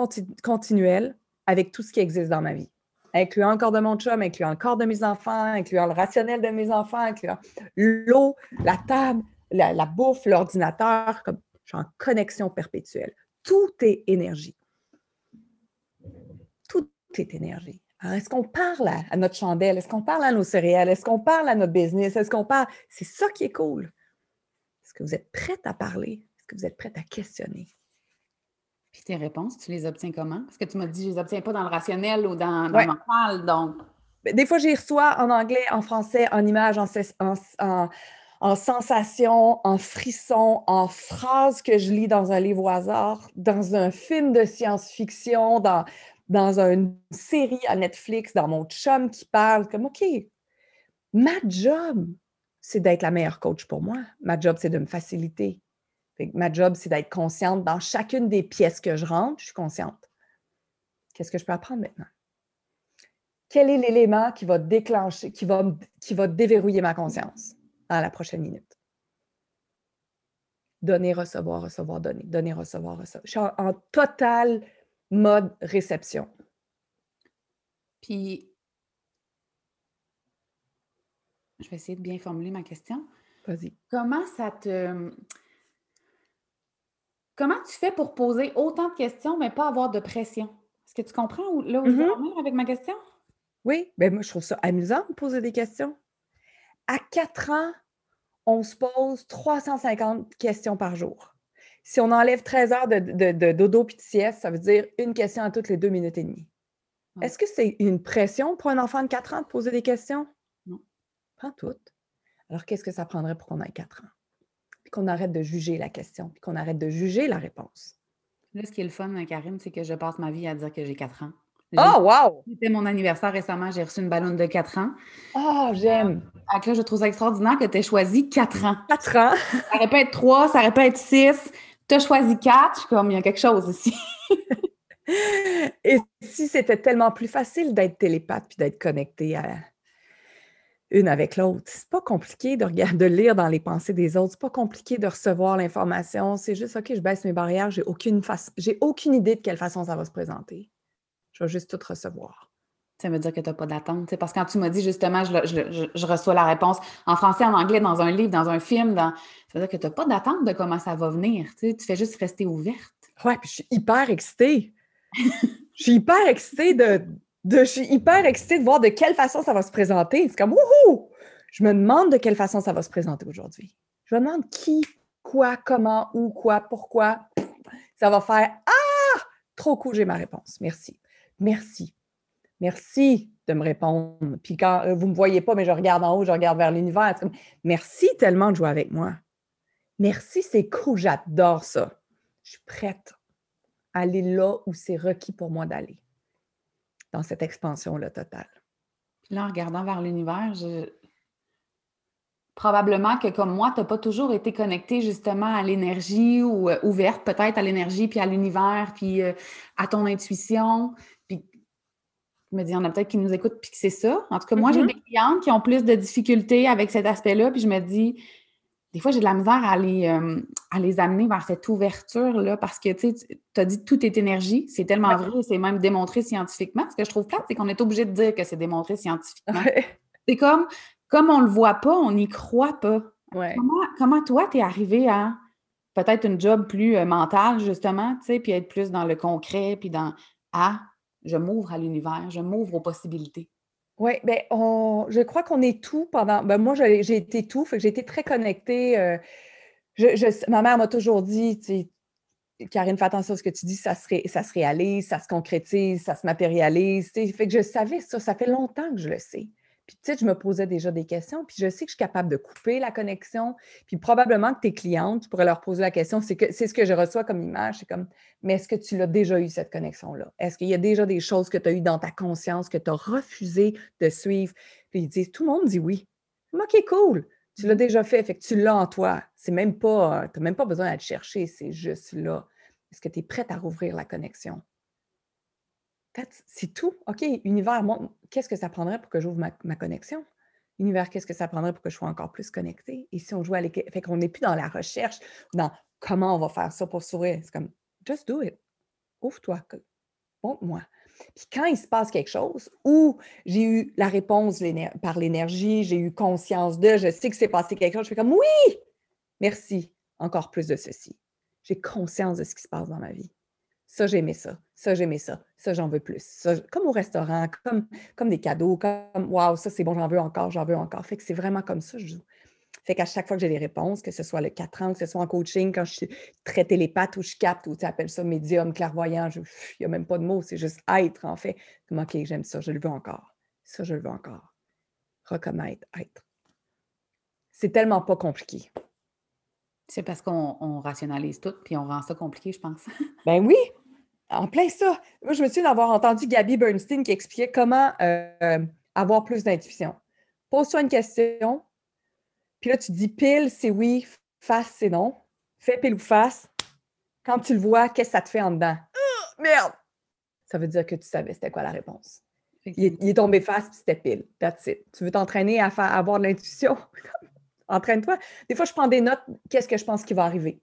continuelle avec tout ce qui existe dans ma vie, incluant le corps de mon chum, incluant le corps de mes enfants, incluant le rationnel de mes enfants, incluant l'eau, la table, la, bouffe, l'ordinateur. Comme, je suis en connexion perpétuelle. Tout est énergie. Tout est énergie. Alors, est-ce qu'on parle à, notre chandelle? Est-ce qu'on parle à nos céréales? Est-ce qu'on parle à notre business? Est-ce qu'on parle? C'est ça qui est cool. Est-ce que vous êtes prête à parler? Est-ce que vous êtes prête à questionner? Puis tes réponses, tu les obtiens comment? Parce que tu m'as dit, je ne les obtiens pas dans le rationnel ou dans, le mental, donc... Des fois, j'y reçois en anglais, en français, en images, en, en sensations, en frissons, en phrases que je lis dans un livre au hasard, dans un film de science-fiction, dans, dans une série à Netflix, dans mon chum qui parle, comme OK, ma job, c'est d'être la meilleure coach pour moi. Ma job, c'est de me faciliter. Ma job, c'est d'être consciente dans chacune des pièces que je rentre, je suis consciente. Qu'est-ce que je peux apprendre maintenant? Quel est l'élément qui va déclencher, qui va, qui va déverrouiller ma conscience dans la prochaine minute? Donner, recevoir, recevoir, donner. Donner, recevoir, recevoir. Je suis en, total mode réception. Puis, je vais essayer de bien formuler ma question. Vas-y. Comment ça te. Comment tu fais pour poser autant de questions, mais pas avoir de pression? Est-ce que tu comprends là où je veux mm-hmm. avec ma question? Oui, ben moi, je trouve ça amusant de poser des questions. À quatre ans, on se pose 350 questions par jour. Si on enlève 13 heures de, dodo puis de sieste, ça veut dire une question à toutes les deux minutes et demie. Est-ce que c'est une pression pour un enfant de 4 ans de poser des questions? Non. Pas toutes. Alors, qu'est-ce que ça prendrait pour qu'on ait 4 ans? Qu'on arrête de juger la question, puis qu'on arrête de juger la réponse. Là, ce qui est le fun, Karine, c'est que je passe ma vie à dire que j'ai 4 ans. Oh, wow! C'était mon anniversaire récemment, j'ai reçu une ballonne de 4 ans. Oh, j'aime! Donc là, je trouve ça extraordinaire que tu aies choisi 4 ans. 4 ans! ça aurait pu être 3, ça aurait pu être 6. Tu as choisi 4, je suis comme, il y a quelque chose ici. Et si c'était tellement plus facile d'être télépathe puis d'être connecté à une avec l'autre. C'est pas compliqué de, regarder, de lire dans les pensées des autres. C'est pas compliqué de recevoir l'information. C'est juste, OK, je baisse mes barrières. J'ai aucune, face... j'ai aucune idée de quelle façon ça va se présenter je vais juste tout recevoir. Ça veut dire que tu n'as pas d'attente. Parce que quand tu m'as dit justement, je, reçois la réponse en français, en anglais, dans un livre, dans un film, dans... ça veut dire que tu n'as pas d'attente de comment ça va venir. Tu, fais juste rester ouverte. Ouais, puis je suis hyper excitée. je suis hyper excitée de, Je suis hyper excitée de voir de quelle façon ça va se présenter. C'est comme wouhou! Je me demande de quelle façon ça va se présenter aujourd'hui. Je me demande qui, quoi, comment, où, quoi, pourquoi. Ça va faire Ah! Trop cool, j'ai ma réponse. Merci merci. Merci de me répondre. Puis quand euh, vous ne me voyez pas, mais je regarde en haut, je regarde vers l'univers. Merci tellement de jouer avec moi. Merci, c'est cool, j'adore ça. Je suis prête à aller là où c'est requis pour moi d'aller, dans cette expansion-là totale. Puis là, en regardant vers l'univers, je... probablement que comme moi, tu n'as pas toujours été connecté justement à l'énergie ou euh, ouverte peut-être à l'énergie, puis à l'univers, puis euh, à ton intuition. Je me dis, il y en a peut-être qui nous écoutent puis que c'est ça. En tout cas, moi, j'ai mm-hmm. des clientes qui ont plus de difficultés avec cet aspect-là, puis je me dis, des fois, j'ai de la misère à les, euh, à les amener vers cette ouverture-là parce que, tu as dit tout est énergie. C'est tellement vrai, c'est même démontré scientifiquement. Ce que je trouve plate, c'est qu'on est obligé de dire que c'est démontré scientifiquement. C'est comme, comme on ne le voit pas, on n'y croit pas. Comment, comment, toi, tu es arrivé à peut-être une job plus euh, mentale, justement, tu sais, puis être plus dans le concret, puis dans à je m'ouvre à l'univers, je m'ouvre aux possibilités. Oui, bien, je crois qu'on est tout pendant. Ben, moi, j'ai été tout, j'ai été très connectée. Euh, je, ma mère m'a toujours dit, Karine, fais attention à ce que tu dis, ça se, ça se réalise, ça se concrétise, ça se matérialise. Fait que je savais ça, ça fait longtemps que je le sais. Puis, tu sais, je me posais déjà des questions, puis je sais que je suis capable de couper la connexion. Puis, probablement que tes clientes, tu pourrais leur poser la question, c'est que c'est ce que je reçois comme image, c'est comme, mais est-ce que tu l'as déjà eu, cette connexion-là? Est-ce qu'il y a déjà des choses que tu as eues dans ta conscience que tu as refusé de suivre? Puis, ils disent, tout le monde dit oui. OK, cool. Tu l'as mmh. déjà fait, fait que tu l'as en toi. C'est même pas, tu n'as même pas besoin d'aller chercher, c'est juste là. Est-ce que tu es prête à rouvrir la connexion? C'est tout? OK, univers, qu'est-ce que ça prendrait pour que j'ouvre ma, connexion? Univers, qu'est-ce que ça prendrait pour que je sois encore plus connecté? Et si on joue à l'équipe, fait qu'on n'est plus dans la recherche, dans comment on va faire ça pour s'ouvrir. C'est comme, just do it. Ouvre-toi. Montre-moi. Puis quand il se passe quelque chose, où j'ai eu la réponse par l'énergie, j'ai eu conscience de, je sais que c'est passé quelque chose, je fais comme, oui, merci, encore plus de ceci. J'ai conscience de ce qui se passe dans ma vie. Ça, j'aimais ça. Ça, j'aimais ça. Ça, j'en veux plus. comme au restaurant, comme, comme des cadeaux, comme Waouh, ça, c'est bon, j'en veux encore, j'en veux encore. Fait que c'est vraiment comme ça, je joue. Fait qu'à chaque fois que j'ai des réponses, que ce soit le 4 ans, que ce soit en coaching, quand je suis très télépathe ou je capte, ou tu appelles ça médium, clairvoyant, il n'y a même pas de mots, c'est juste être, en fait. Comme, OK, j'aime ça, je le veux encore. Ça, je le veux encore. Reconnaître, être. C'est tellement pas compliqué. C'est parce qu'on rationalise tout, puis on rend ça compliqué, je pense. ben oui, en plein ça. Moi, je me souviens d'avoir entendu Gabby Bernstein qui expliquait comment euh, avoir plus d'intuition. Pose-toi une question, puis là, tu dis pile, c'est oui, face, c'est non. Fais pile ou face. Quand tu le vois, qu'est-ce que ça te fait en dedans? Ah, merde! Ça veut dire que tu savais c'était quoi la réponse. Il est, tombé face, puis c'était pile. That's it. Tu veux t'entraîner à, faire, avoir de l'intuition? Entraîne-toi. Des fois, je prends des notes. Qu'est-ce que je pense qui va arriver?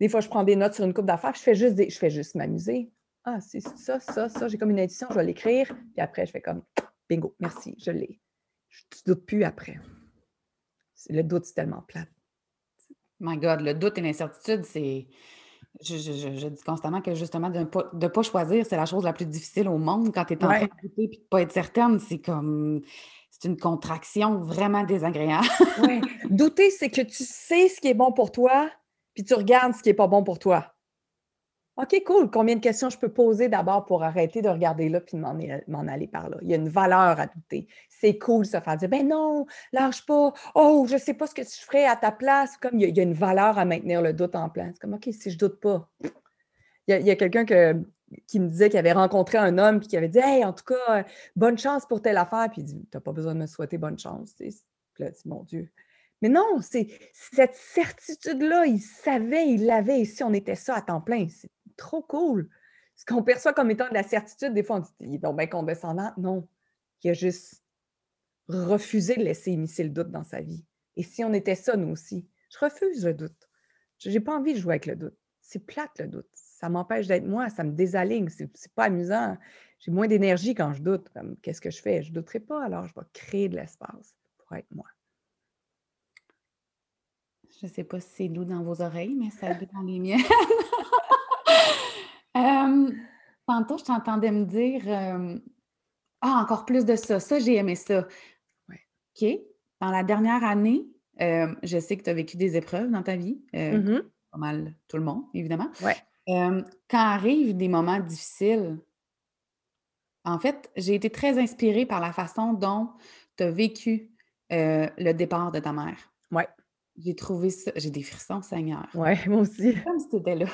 Des fois, je prends des notes sur une coupe d'affaires. Je fais juste des, je fais juste m'amuser. Ah, c'est ça, ça, ça. J'ai comme une intuition, je vais l'écrire. Puis après, je fais comme bingo, merci, je l'ai. Je ne doute plus après. Le doute, c'est tellement plate. My God, le doute et l'incertitude, c'est. Je, dis constamment que justement, de ne pas, pas, choisir, c'est la chose la plus difficile au monde. Quand tu es en train de douter et de ne pas être certaine, c'est comme. C'est une contraction vraiment désagréable. oui. Douter, c'est que tu sais ce qui est bon pour toi, puis tu regardes ce qui n'est pas bon pour toi. OK, cool. Combien de questions je peux poser d'abord pour arrêter de regarder là puis m'en aller par là? Il y a une valeur à douter. C'est cool de se faire dire, ben non, lâche pas. Oh, je ne sais pas ce que je ferais à ta place. Comme il y, a, une valeur à maintenir le doute en place. comme, OK, si je doute pas. Il y a, quelqu'un qui me disait qu'il avait rencontré un homme puis qui avait dit, hey, en tout cas, bonne chance pour telle affaire. Puis il dit, tu n'as pas besoin de me souhaiter bonne chance. Puis là, dit, mon Dieu. Mais non, c'est cette certitude-là, il savait, il l'avait. Et si on était ça à temps plein, c'est trop cool. Ce qu'on perçoit comme étant de la certitude, des fois, on dit il est donc bien condescendant. Non, il a juste refusé de laisser émisser le doute dans sa vie. Et si on était ça, nous aussi, je refuse le doute. Je n'ai pas envie de jouer avec le doute. C'est plate le doute. Ça m'empêche d'être moi, ça me désaligne. C'est, n'est pas amusant. J'ai moins d'énergie quand je doute. Qu'est-ce que je fais? Je ne douterai pas, alors je vais créer de l'espace pour être moi. Je ne sais pas si c'est doux dans vos oreilles, mais ça doux dans les miennes. tantôt, je t'entendais me dire Ah, encore plus de ça. Ça, j'ai aimé ça. OK. Dans la dernière année, je sais que tu as vécu des épreuves dans ta vie. Mmh pas mal tout le monde, évidemment. quand arrivent des moments difficiles, en fait, j'ai été très inspirée par la façon dont tu as vécu le départ de ta mère. J'ai trouvé ça. J'ai des frissons, Seigneur. Oui, moi aussi. Comme si tu étais là.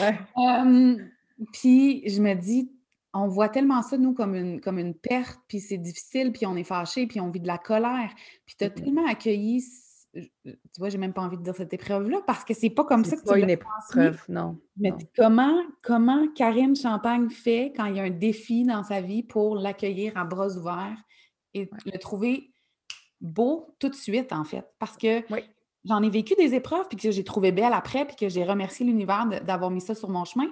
ouais. puis je me dis, on voit tellement ça, nous, comme une, comme une perte, puis c'est difficile, puis on est fâché, puis on vit de la colère. Puis tu as tellement accueilli, tu vois, j'ai même pas envie de dire cette épreuve-là, parce que c'est pas comme ça que pas une épreuve, non. Mais comment, comment Karine Champagne fait quand il y a un défi dans sa vie pour l'accueillir à bras ouverts et le trouver beau tout de suite, en fait? Parce que j'en ai vécu des épreuves, puis que j'ai trouvé belle après, puis que j'ai remercié l'univers d'avoir mis ça sur mon chemin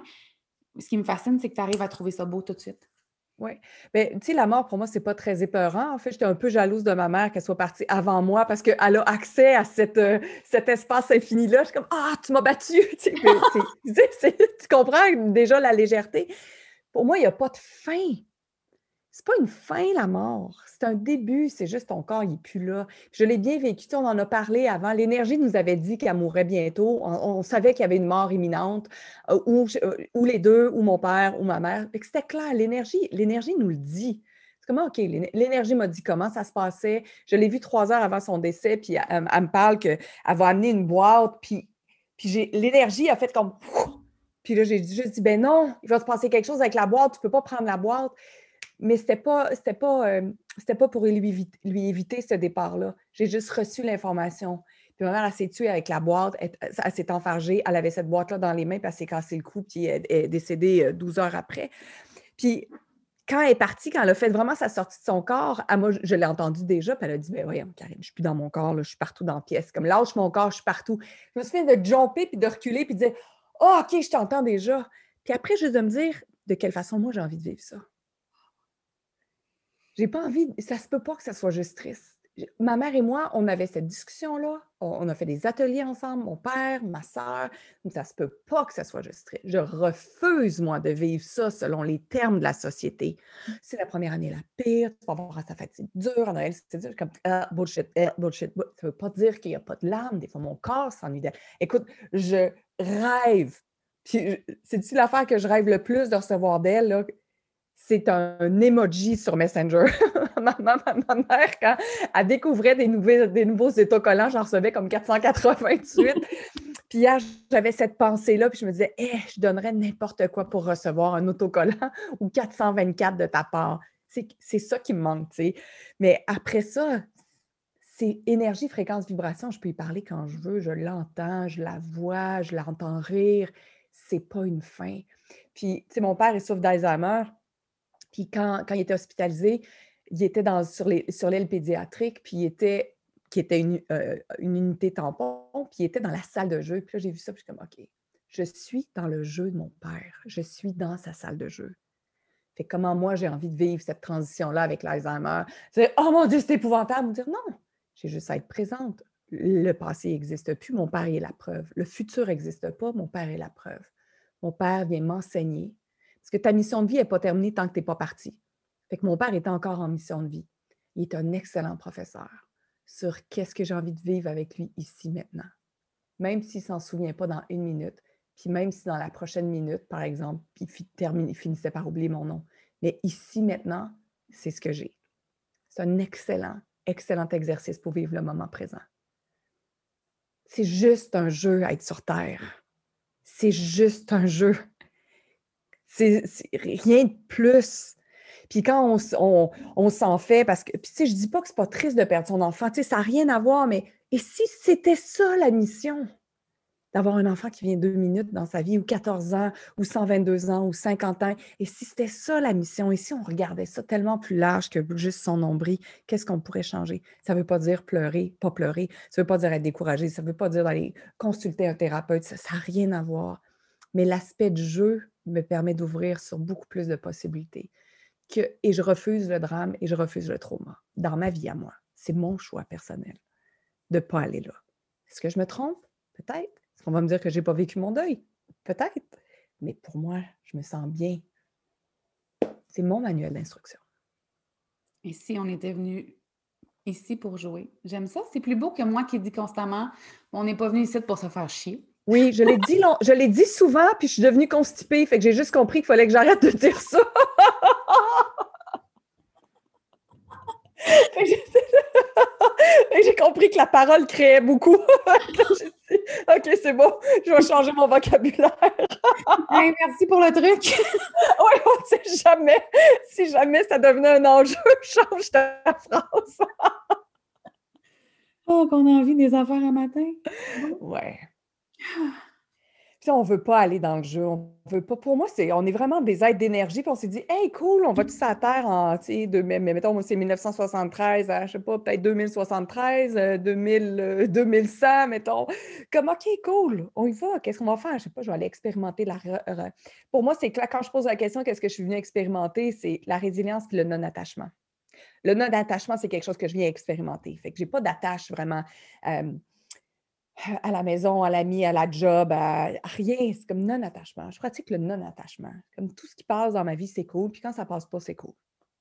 ce qui me fascine, c'est que tu arrives à trouver ça beau tout de suite. Oui. Bien, tu sais, la mort, pour moi, c'est pas très épeurant. En fait, j'étais un peu jalouse de ma mère qu'elle soit partie avant moi parce qu'elle a accès à cette, euh, cet espace infini-là. Je suis comme Ah, tu m'as battu! tu, tu comprends déjà la légèreté. Pour moi, il n'y a pas de fin c'est pas une fin, la mort. C'est un début. C'est juste ton corps, il n'est plus là. Je l'ai bien vécu. On en a parlé avant. L'énergie nous avait dit qu'elle mourrait bientôt. On, savait qu'il y avait une mort imminente, euh, euh, ou, les deux, ou mon père, ou ma mère. C'était clair. L'énergie, l'énergie nous le dit. C'est comment, OK, l'énergie m'a dit comment ça se passait. Je l'ai vu trois heures avant son décès, puis elle, me parle qu'elle va amener une boîte, puis, puis l'énergie a fait comme. Puis là, j'ai juste dit, ben non, il va se passer quelque chose avec la boîte, tu ne peux pas prendre la boîte mais c'était pas, c'était pas, euh, pas pour lui éviter, lui éviter ce départ-là. J'ai juste reçu l'information. Puis ma mère, s'est tuée avec la boîte, elle, s'est enfargée, elle avait cette boîte-là dans les mains, puis elle s'est cassé le cou, puis elle, est décédée 12 euh, heures après. Puis quand elle est partie, quand elle a fait vraiment sa sortie de son corps, moi, je l'ai entendu déjà, puis elle a dit Ben voyons, Karine, je suis plus dans mon corps, je suis partout dans la pièce. Comme lâche mon corps, je suis partout. Je me souviens de jumper, puis de reculer, puis de dire Oh, OK, je t'entends déjà. Puis après, juste de me dire de quelle façon moi j'ai envie de vivre ça. J'ai pas envie, ça se peut pas que ça soit juste triste. Ma mère et moi, on avait cette discussion-là. On a fait des ateliers ensemble, mon père, ma soeur. Ça se peut pas que ça soit juste triste. Je refuse, moi, de vivre ça selon les termes de la société. C'est la première année la pire, tu vas voir sa fatigue dure, en Noël, c'est dur, comme ah, bullshit, ah, bullshit. Ça veut pas dire qu'il n'y a pas de larmes. Des fois, mon corps s'ennuie. Écoute, je rêve. Puis, c'est-tu l'affaire que je rêve le plus de recevoir d'elle? C'est un emoji sur Messenger. ma, ma, mère, quand elle découvrait des, nouveaux, des nouveaux autocollants, j'en recevais comme 488. puis hier, j'avais cette pensée-là, puis je me disais, eh, je donnerais n'importe quoi pour recevoir un autocollant ou 424 de ta part. C'est ça qui me manque, tu sais. Mais après ça, c'est énergie, fréquence, vibration. Je peux y parler quand je veux, je l'entends, je la vois, je l'entends rire. C'est pas une fin. Puis, tu sais, mon père, il souffre d'Alzheimer. Puis quand, il était hospitalisé, il était dans, sur l'aile pédiatrique, puis il était, qui était une, euh, une, unité tampon, puis il était dans la salle de jeu. Puis là, j'ai vu ça, puis je suis comme, OK, je suis dans le jeu de mon père. Je suis dans sa salle de jeu. Fait comment moi, j'ai envie de vivre cette transition-là avec l'Alzheimer? C'est, oh mon Dieu, c'est épouvantable. Me dire, non, j'ai juste à être présente. Le passé n'existe plus, mon père est la preuve. Le futur n'existe pas, mon père est la preuve. Mon père vient m'enseigner parce que ta mission de vie n'est pas terminée tant que tu n'es pas parti. Fait que mon père est encore en mission de vie. Il est un excellent professeur sur qu'est-ce que j'ai envie de vivre avec lui ici maintenant. Même s'il ne s'en souvient pas dans une minute, puis même si dans la prochaine minute, par exemple, il, il finissait par oublier mon nom. Mais ici maintenant, c'est ce que j'ai. C'est un excellent, excellent exercice pour vivre le moment présent. C'est juste un jeu à être sur Terre. C'est juste un jeu. C'est rien de plus. Puis quand on, s'en fait, parce que, puis tu sais, je dis pas que c'est pas triste de perdre son enfant, tu sais, ça n'a rien à voir, mais et si c'était ça la mission? D'avoir un enfant qui vient deux minutes dans sa vie, ou 14 ans, ou 122 ans, ou 50 ans. Et si c'était ça la mission, et si on regardait ça tellement plus large que juste son nombril, qu'est-ce qu'on pourrait changer? Ça ne veut pas dire pleurer, pas pleurer. Ça ne veut pas dire être découragé. Ça ne veut pas dire d'aller consulter un thérapeute. Ça n'a rien à voir. Mais l'aspect du jeu, me permet d'ouvrir sur beaucoup plus de possibilités. Et je refuse le drame et je refuse le trauma dans ma vie à moi. C'est mon choix personnel de ne pas aller là. Est-ce que je me trompe? Peut-être. Est-ce qu'on va me dire que je n'ai pas vécu mon deuil? Peut-être. Mais pour moi, je me sens bien. C'est mon manuel d'instruction. Et si on était venu ici pour jouer? J'aime ça. C'est plus beau que moi qui dis constamment on n'est pas venu ici pour se faire chier. Oui, je l'ai dit, je l'ai dit souvent, puis je suis devenue constipée, fait que j'ai juste compris qu'il fallait que j'arrête de dire ça. j'ai compris que la parole créait beaucoup. OK, c'est bon, je vais changer mon vocabulaire. merci pour le truc. oui, on ne sait jamais. Si jamais ça devenait un enjeu, change ta phrase. oh, qu'on a envie des affaires à matin. Ouais. Puis on ne veut pas aller dans le jeu. On veut pas. Pour moi, c'est, on est vraiment des aides d'énergie. Puis on s'est dit, hey, cool, on va tous à terre en, tu sais, mais mettons, c'est 1973, je ne sais pas, peut-être 2073, 2000, 2100, mettons. Comme, OK, cool, on y va. Qu'est-ce qu'on va faire? Je ne sais pas, je vais aller expérimenter la. Pour moi, c'est que quand je pose la question, qu'est-ce que je suis venue expérimenter? C'est la résilience et le non-attachement. Le non-attachement, c'est quelque chose que je viens expérimenter. Fait que je n'ai pas d'attache vraiment. Euh, à la maison, à l'ami, à la job, rien. C'est comme non-attachement. Je pratique le non-attachement. Comme tout ce qui passe dans ma vie, c'est cool. Puis quand ça passe pas, c'est cool.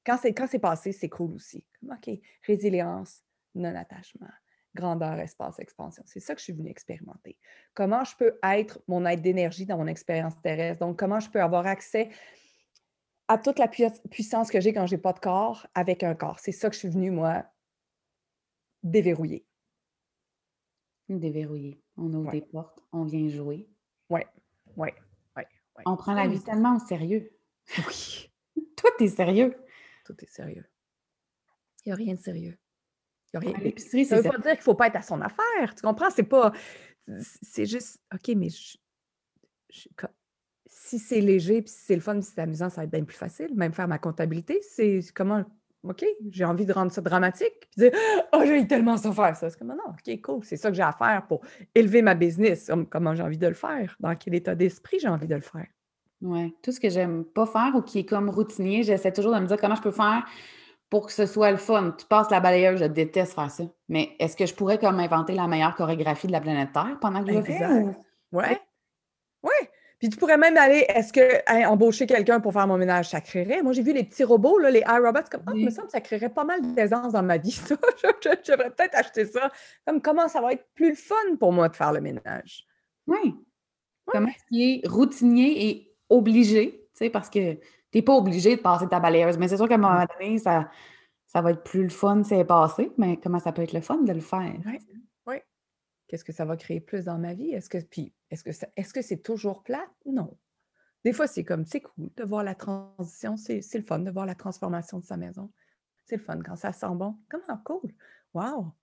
Quand c'est, quand c'est passé, c'est cool aussi. OK, résilience, non-attachement, grandeur, espace, expansion. C'est ça que je suis venue expérimenter. Comment je peux être mon aide d'énergie dans mon expérience terrestre? Donc, comment je peux avoir accès à toute la puissance que j'ai quand j'ai pas de corps avec un corps? C'est ça que je suis venue, moi, déverrouiller. Déverrouiller. On ouvre des portes, on vient jouer. Oui, oui, oui. On prend la vie tellement au sérieux. Oui. Toi, t'es sérieux. Tout est sérieux. Il n'y a rien de sérieux. Il y a rien. L'épicerie, ça ne veut pas dire qu'il ne faut pas être à son affaire. Tu comprends? C'est pas. C'est juste. OK, mais si c'est léger, puis si c'est le fun, si c'est amusant, ça va être bien plus facile. Même faire ma comptabilité, c'est comment OK, j'ai envie de rendre ça dramatique, puis dire Oh, j'ai tellement souffert ça. C'est comme non, OK, cool, c'est ça que j'ai à faire pour élever ma business. Comment j'ai envie de le faire? Dans quel état d'esprit j'ai envie de le faire? Oui, tout ce que j'aime pas faire ou qui est comme routinier, j'essaie toujours de me dire comment je peux faire pour que ce soit le fun. Tu passes la balayeuse, je déteste faire ça. Mais est-ce que je pourrais comme inventer la meilleure chorégraphie de la planète Terre pendant que je le fais? Oui. Oui. Puis tu pourrais même aller, est-ce que embaucher quelqu'un pour faire mon ménage, ça créerait? Moi, j'ai vu les petits robots, là, les iRobots, comme, ah, il me semble que ça créerait pas mal d'aisance dans ma vie, ça. J'aimerais peut-être acheter ça. Comme, comment ça va être plus fun pour moi de faire le ménage? Oui. Comment est-ce qu'il est routinier et obligé, tu sais, parce que tu n'es pas obligé de passer ta balayeuse, mais c'est sûr qu'à un moment donné, ça, ça va être plus le fun c'est passé, mais comment ça peut être le fun de le faire? Oui, oui. Qu'est-ce que ça va créer plus dans ma vie? Est-ce que puis est-ce que c'est toujours plat? Non. Des fois, c'est comme c'est cool de voir la transition, c'est le fun de voir la transformation de sa maison. C'est le fun quand ça sent bon. Comment cool! Wow!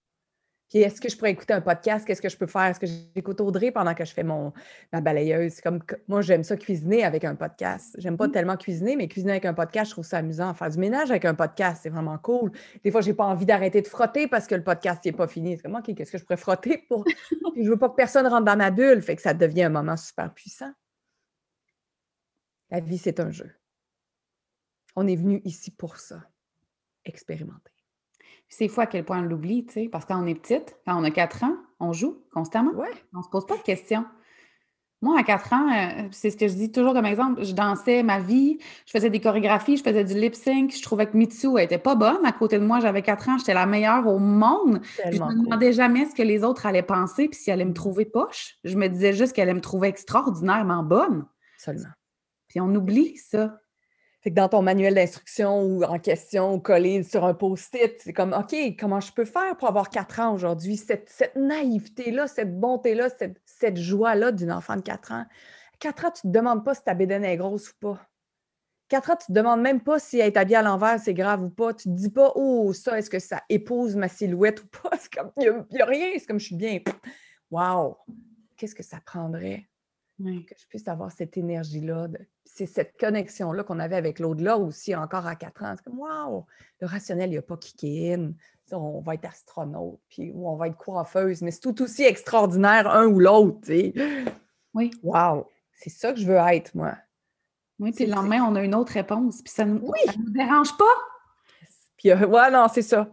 Puis est-ce que je pourrais écouter un podcast? Qu'est-ce que je peux faire? Est-ce que j'écoute Audrey pendant que je fais mon, ma balayeuse? Comme moi, j'aime ça cuisiner avec un podcast. J'aime pas mmh. tellement cuisiner, mais cuisiner avec un podcast, je trouve ça amusant. Faire du ménage avec un podcast, c'est vraiment cool. Des fois, j'ai pas envie d'arrêter de frotter parce que le podcast n'est pas fini. C'est comme OK, qu'est-ce que je pourrais frotter pour? Puis je veux pas que personne rentre dans ma bulle. Fait que ça devient un moment super puissant. La vie, c'est un jeu. On est venu ici pour ça. Expérimenter. C'est fou à quel point on l'oublie, tu sais, parce que quand on est petite, quand on a 4 ans, on joue constamment. Ouais. On ne se pose pas de questions. Moi, à 4 ans, euh, c'est ce que je dis toujours comme exemple, je dansais ma vie, je faisais des chorégraphies, je faisais du lip sync, je trouvais que Mitsu elle était pas bonne. À côté de moi, j'avais 4 ans, j'étais la meilleure au monde. je ne me demandais jamais ce que les autres allaient penser, puis si elle allait me trouver poche. Je me disais juste qu'elle allait me trouver extraordinairement bonne. Seulement. Puis on oublie ça. Fait que dans ton manuel d'instruction ou en question ou collé sur un post-it, c'est comme OK, comment je peux faire pour avoir quatre ans aujourd'hui? Cette, naïveté-là, cette bonté-là, cette, joie-là d'une enfant de quatre ans. Quatre ans, tu ne te demandes pas si ta bédaine est grosse ou pas. Quatre ans, tu ne te demandes même pas si elle est habillée à l'envers, c'est grave ou pas. Tu ne te dis pas, oh, ça, est-ce que ça épouse ma silhouette ou pas? C'est comme, il n'y a, rien, c'est comme je suis bien. Wow! Qu'est-ce que ça prendrait? Que je puisse avoir cette énergie-là. C'est cette connexion-là qu'on avait avec l'au-delà aussi encore à quatre ans. C'est comme, waouh, le rationnel, il n'y a pas kické in. On va être astronaute, puis ou on va être coiffeuse, mais c'est tout aussi extraordinaire un ou l'autre. Oui. Waouh, c'est ça que je veux être, moi. Oui, puis le lendemain, on a une autre réponse, puis ça ne nous, nous dérange pas. Puis, euh, ouais, non, c'est ça.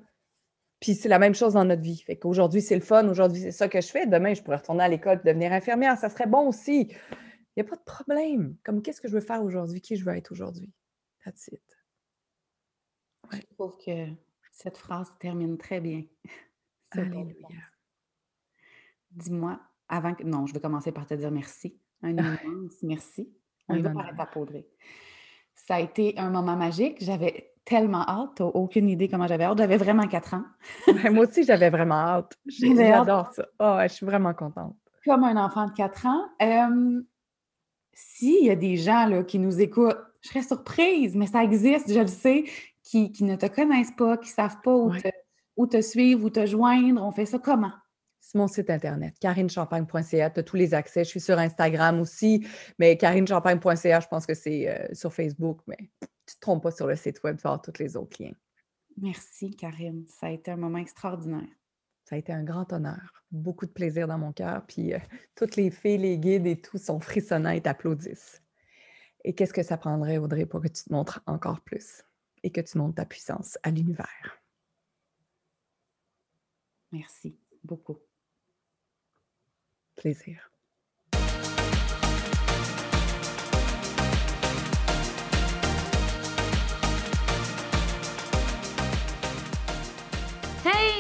Puis c'est la même chose dans notre vie. Fait qu'aujourd'hui, c'est le fun. Aujourd'hui, c'est ça que je fais. Demain, je pourrais retourner à l'école et devenir infirmière. Ça serait bon aussi. Il n'y a pas de problème. Comme qu'est-ce que je veux faire aujourd'hui? Qui je veux être aujourd'hui? That's it. Je trouve que cette phrase termine très bien. Alléluia. Dis-moi, avant que. Non, je vais commencer par te dire merci. Un immense merci. On y va par Audrey. Ça a été un moment magique. J'avais tellement hâte. Tu aucune idée comment j'avais hâte. J'avais vraiment quatre ans. moi aussi, j'avais vraiment hâte. J'adore ça. Oh, je suis vraiment contente. Comme un enfant de quatre ans. S'il y a des gens là, qui nous écoutent, je serais surprise, mais ça existe, je le sais, qui, ne te connaissent pas, qui ne savent pas où, te, où te suivre, où te joindre. On fait ça comment? C'est mon site internet, carinechampagne.ca. Tu as tous les accès. Je suis sur Instagram aussi, mais carinechampagne.ca, je pense que c'est euh, sur Facebook, mais tu ne te trompes pas sur le site web, tu vas tous les autres liens. Merci, Karine. Ça a été un moment extraordinaire. Ça a été un grand honneur. Beaucoup de plaisir dans mon cœur. Puis euh, toutes les filles, les guides et tout sont frissonnants et t'applaudissent. Et qu'est-ce que ça prendrait, Audrey, pour que tu te montres encore plus et que tu montes ta puissance à l'univers? Merci beaucoup. Plaisir.